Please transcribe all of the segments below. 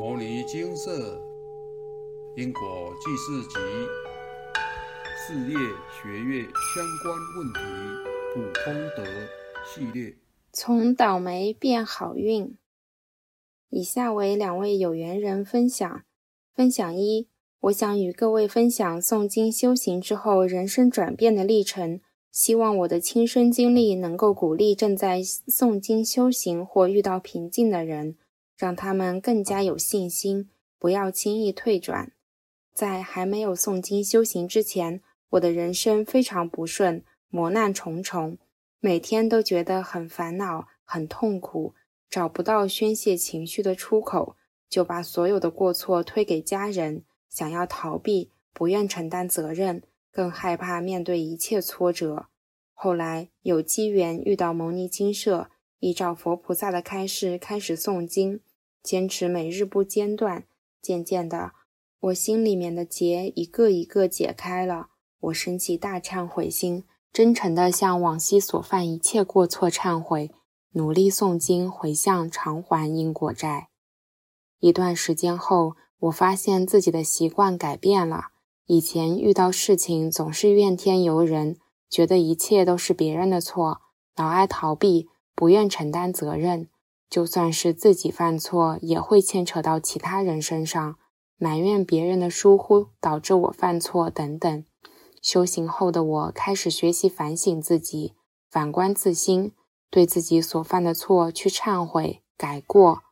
《摩尼金色因果记事集》事业学业相关问题普通德系列，从倒霉变好运。以下为两位有缘人分享：分享一，我想与各位分享诵经修行之后人生转变的历程，希望我的亲身经历能够鼓励正在诵经修行或遇到瓶颈的人。让他们更加有信心，不要轻易退转。在还没有诵经修行之前，我的人生非常不顺，磨难重重，每天都觉得很烦恼、很痛苦，找不到宣泄情绪的出口，就把所有的过错推给家人，想要逃避，不愿承担责任，更害怕面对一切挫折。后来有机缘遇到牟尼精舍，依照佛菩萨的开示开始诵经。坚持每日不间断，渐渐的，我心里面的结一个一个解开了。我升起大忏悔心，真诚的向往昔所犯一切过错忏悔，努力诵经回向偿还因果债。一段时间后，我发现自己的习惯改变了。以前遇到事情总是怨天尤人，觉得一切都是别人的错，老爱逃避，不愿承担责任。就算是自己犯错，也会牵扯到其他人身上，埋怨别人的疏忽导致我犯错等等。修行后的我开始学习反省自己，反观自心，对自己所犯的错去忏悔改过，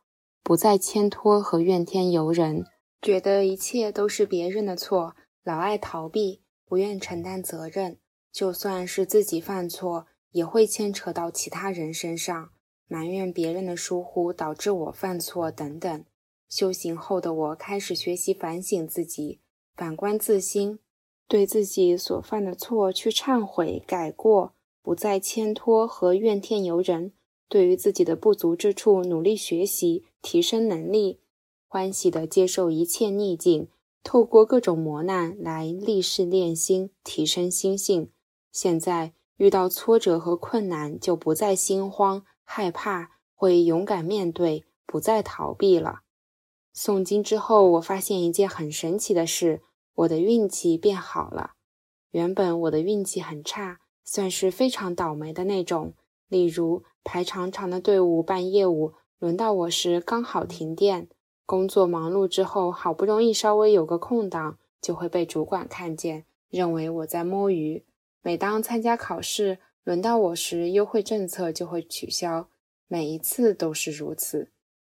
不再牵拖和怨天尤人，觉得一切都是别人的错，老爱逃避，不愿承担责任。就算是自己犯错，也会牵扯到其他人身上。埋怨别人的疏忽导致我犯错等等。修行后的我开始学习反省自己，反观自心，对自己所犯的错去忏悔改过，不再牵拖和怨天尤人。对于自己的不足之处，努力学习提升能力，欢喜地接受一切逆境，透过各种磨难来立誓练心，提升心性。现在遇到挫折和困难，就不再心慌。害怕会勇敢面对，不再逃避了。诵经之后，我发现一件很神奇的事：我的运气变好了。原本我的运气很差，算是非常倒霉的那种。例如排长长的队伍办业务，轮到我时刚好停电。工作忙碌之后，好不容易稍微有个空档，就会被主管看见，认为我在摸鱼。每当参加考试，轮到我时，优惠政策就会取消，每一次都是如此。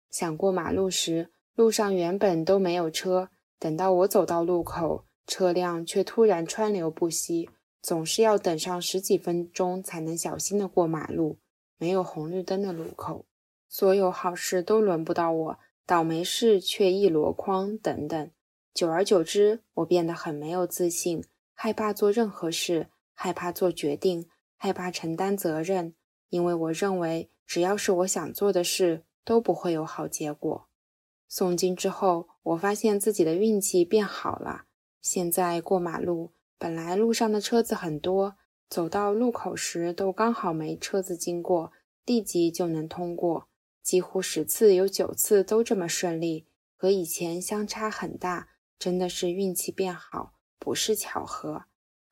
想过马路时，路上原本都没有车，等到我走到路口，车辆却突然川流不息，总是要等上十几分钟才能小心的过马路。没有红绿灯的路口，所有好事都轮不到我，倒霉事却一箩筐。等等，久而久之，我变得很没有自信，害怕做任何事，害怕做决定。害怕承担责任，因为我认为只要是我想做的事，都不会有好结果。诵经之后，我发现自己的运气变好了。现在过马路，本来路上的车子很多，走到路口时都刚好没车子经过，立即就能通过。几乎十次有九次都这么顺利，和以前相差很大，真的是运气变好，不是巧合。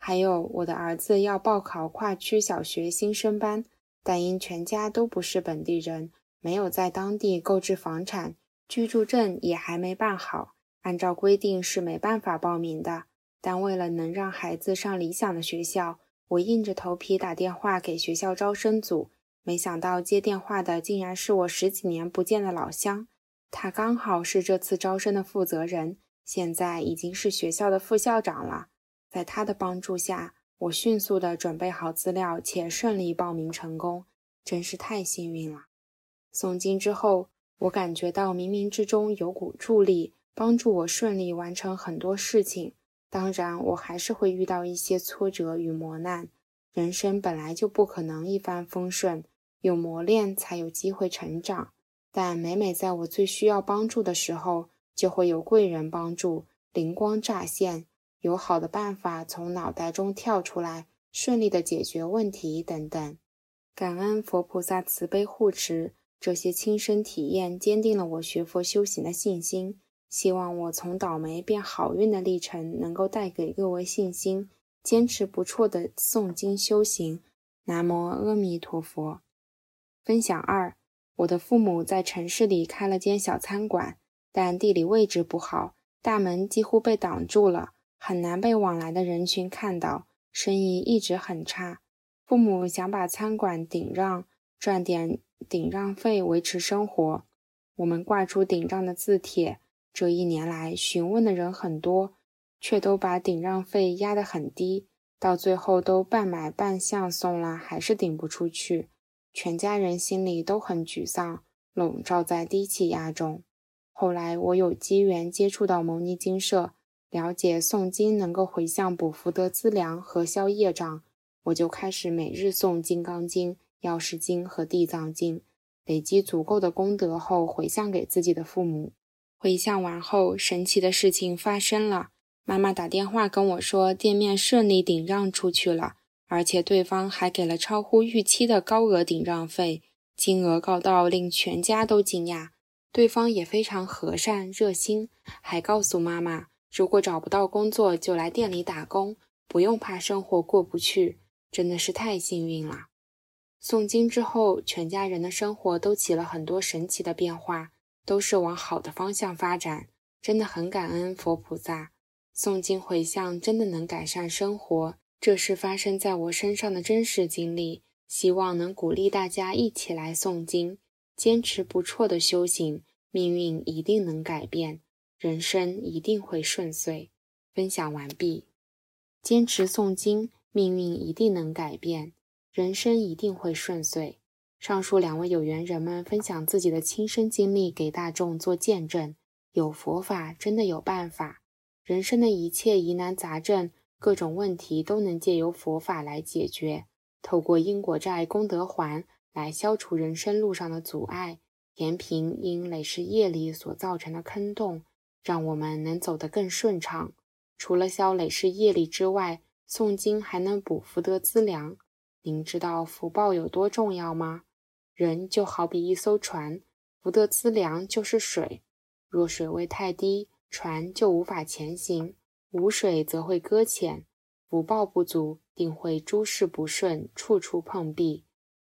还有我的儿子要报考跨区小学新生班，但因全家都不是本地人，没有在当地购置房产，居住证也还没办好，按照规定是没办法报名的。但为了能让孩子上理想的学校，我硬着头皮打电话给学校招生组，没想到接电话的竟然是我十几年不见的老乡，他刚好是这次招生的负责人，现在已经是学校的副校长了。在他的帮助下，我迅速地准备好资料，且顺利报名成功，真是太幸运了。诵经之后，我感觉到冥冥之中有股助力，帮助我顺利完成很多事情。当然，我还是会遇到一些挫折与磨难。人生本来就不可能一帆风顺，有磨练才有机会成长。但每每在我最需要帮助的时候，就会有贵人帮助，灵光乍现。有好的办法从脑袋中跳出来，顺利的解决问题等等。感恩佛菩萨慈悲护持，这些亲身体验坚定了我学佛修行的信心。希望我从倒霉变好运的历程能够带给各位信心，坚持不辍的诵经修行。南无阿弥陀佛。分享二：我的父母在城市里开了间小餐馆，但地理位置不好，大门几乎被挡住了，很难被往来的人群看到，生意一直很差。父母想把餐馆顶让，赚点。顶让费维持生活，我们挂出顶让的字帖。这一年来，询问的人很多，却都把顶让费压得很低，到最后都半买半相送了，还是顶不出去。全家人心里都很沮丧，笼罩在低气压中。后来我有机缘接触到牟尼精舍，了解诵经能够回向补福德资粮和消业障，我就开始每日诵《金刚经》。药师经和地藏经累积足够的功德后，回向给自己的父母。回向完后，神奇的事情发生了。妈妈打电话跟我说，店面顺利顶让出去了，而且对方还给了超乎预期的高额顶让费，金额高到令全家都惊讶。对方也非常和善热心，还告诉妈妈，如果找不到工作，就来店里打工，不用怕生活过不去。真的是太幸运了。诵经之后，全家人的生活都起了很多神奇的变化，都是往好的方向发展，真的很感恩佛菩萨。诵经回向真的能改善生活，这是发生在我身上的真实经历。希望能鼓励大家一起来诵经，坚持不辍的修行，命运一定能改变，人生一定会顺遂。分享完毕，坚持诵经，命运一定能改变。人生一定会顺遂。上述两位有缘人们分享自己的亲身经历给大众做见证。有佛法，真的有办法。人生的一切疑难杂症、各种问题都能借由佛法来解决。透过因果债、功德还来消除人生路上的阻碍，填平因累世业力所造成的坑洞，让我们能走得更顺畅。除了消累世业力之外，诵经还能补福德资粮。您知道福报有多重要吗？人就好比一艘船，福德资粮就是水。若水位太低，船就无法前行；无水则会搁浅。福报不足，定会诸事不顺，处处碰壁；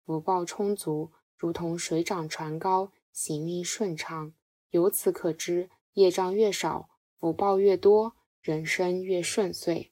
福报充足，如同水涨船高，行运顺畅。由此可知，业障越少，福报越多，人生越顺遂。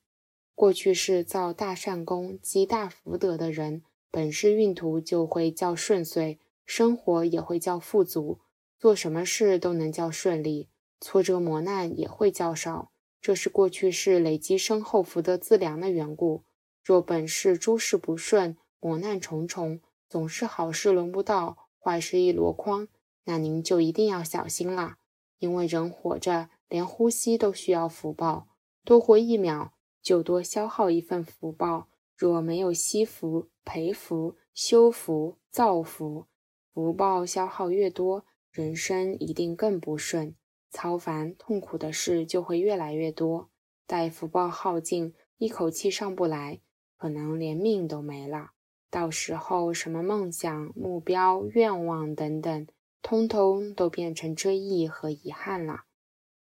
过去是造大善功、积大福德的人，本世运途就会较顺遂，生活也会较富足，做什么事都能较顺利，挫折磨难也会较少。这是过去世累积深厚福德资粮的缘故。若本世诸事不顺，磨难重重，总是好事轮不到，坏事一箩筐，那您就一定要小心了。因为人活着，连呼吸都需要福报，多活一秒。就多消耗一份福报，若没有惜福、培福、修福、造福，福报消耗越多，人生一定更不顺，操烦痛苦的事就会越来越多。待福报耗尽，一口气上不来，可能连命都没了。到时候，什么梦想、目标、愿望等等，通通都变成追忆和遗憾了。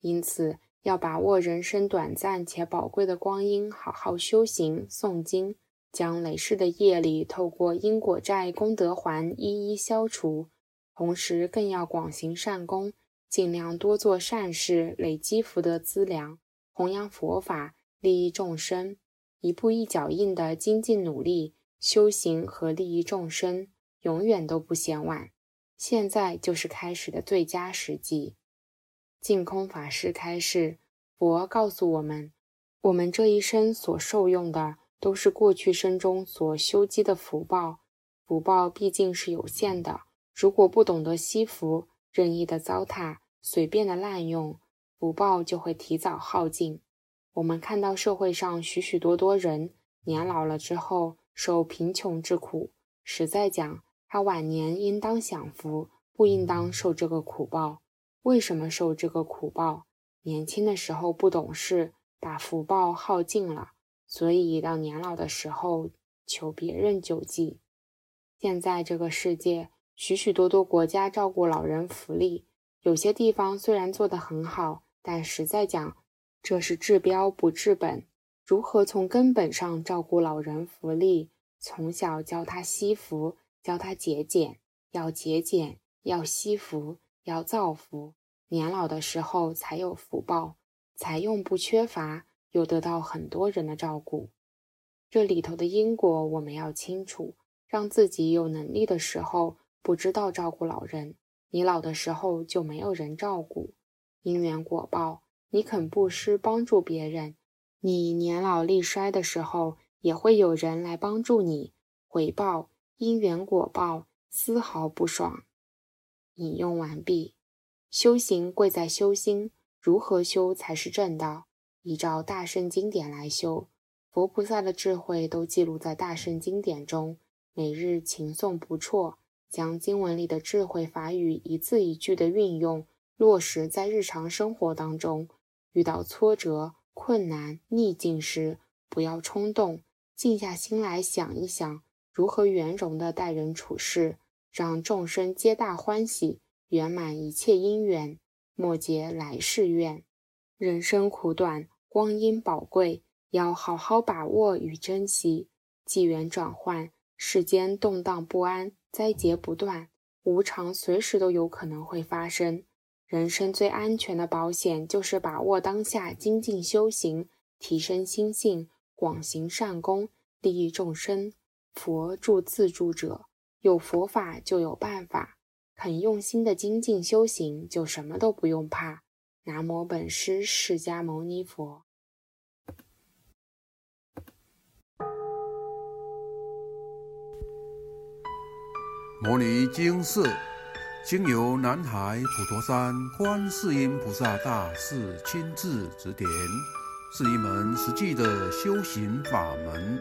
因此。要把握人生短暂且宝贵的光阴，好好修行诵经，将累世的业力透过因果债、功德还一一消除。同时，更要广行善功，尽量多做善事，累积福德资粮，弘扬佛法，利益众生。一步一脚印的精进努力修行和利益众生，永远都不嫌晚。现在就是开始的最佳时机。净空法师开示：佛告诉我们，我们这一生所受用的，都是过去生中所修积的福报。福报毕竟是有限的，如果不懂得惜福，任意的糟蹋，随便的滥用，福报就会提早耗尽。我们看到社会上许许多多人年老了之后受贫穷之苦，实在讲，他晚年应当享福，不应当受这个苦报。为什么受这个苦报？年轻的时候不懂事，把福报耗尽了，所以到年老的时候求别人救济。现在这个世界，许许多多国家照顾老人福利，有些地方虽然做得很好，但实在讲，这是治标不治本。如何从根本上照顾老人福利？从小教他惜福，教他节俭，要节俭，要惜福，要造福，年老的时候才有福报，财用不缺乏，又得到很多人的照顾。这里头的因果我们要清楚，让自己有能力的时候不知道照顾老人，你老的时候就没有人照顾。因缘果报，你肯布施帮助别人，你年老力衰的时候。也会有人来帮助你，回报因缘果报丝毫不爽。引用完毕。修行贵在修心，如何修才是正道？依照大圣经典来修，佛菩萨的智慧都记录在大圣经典中，每日勤诵不辍，将经文里的智慧法语一字一句的运用落实在日常生活当中。遇到挫折、困难、逆境时，不要冲动。静下心来想一想，如何圆融的待人处事，让众生皆大欢喜，圆满一切因缘，莫结来世怨。人生苦短，光阴宝贵，要好好把握与珍惜。纪元转换，世间动荡不安，灾劫不断，无常随时都有可能会发生。人生最安全的保险，就是把握当下，精进修行，提升心性。广行善功，利益众生。佛助自助者，有佛法就有办法。肯用心的精进修行，就什么都不用怕。南无本师释迦牟尼佛。摩尼经寺，经由南海普陀山观世音菩萨大士亲自指点。是一门实际的修行法门，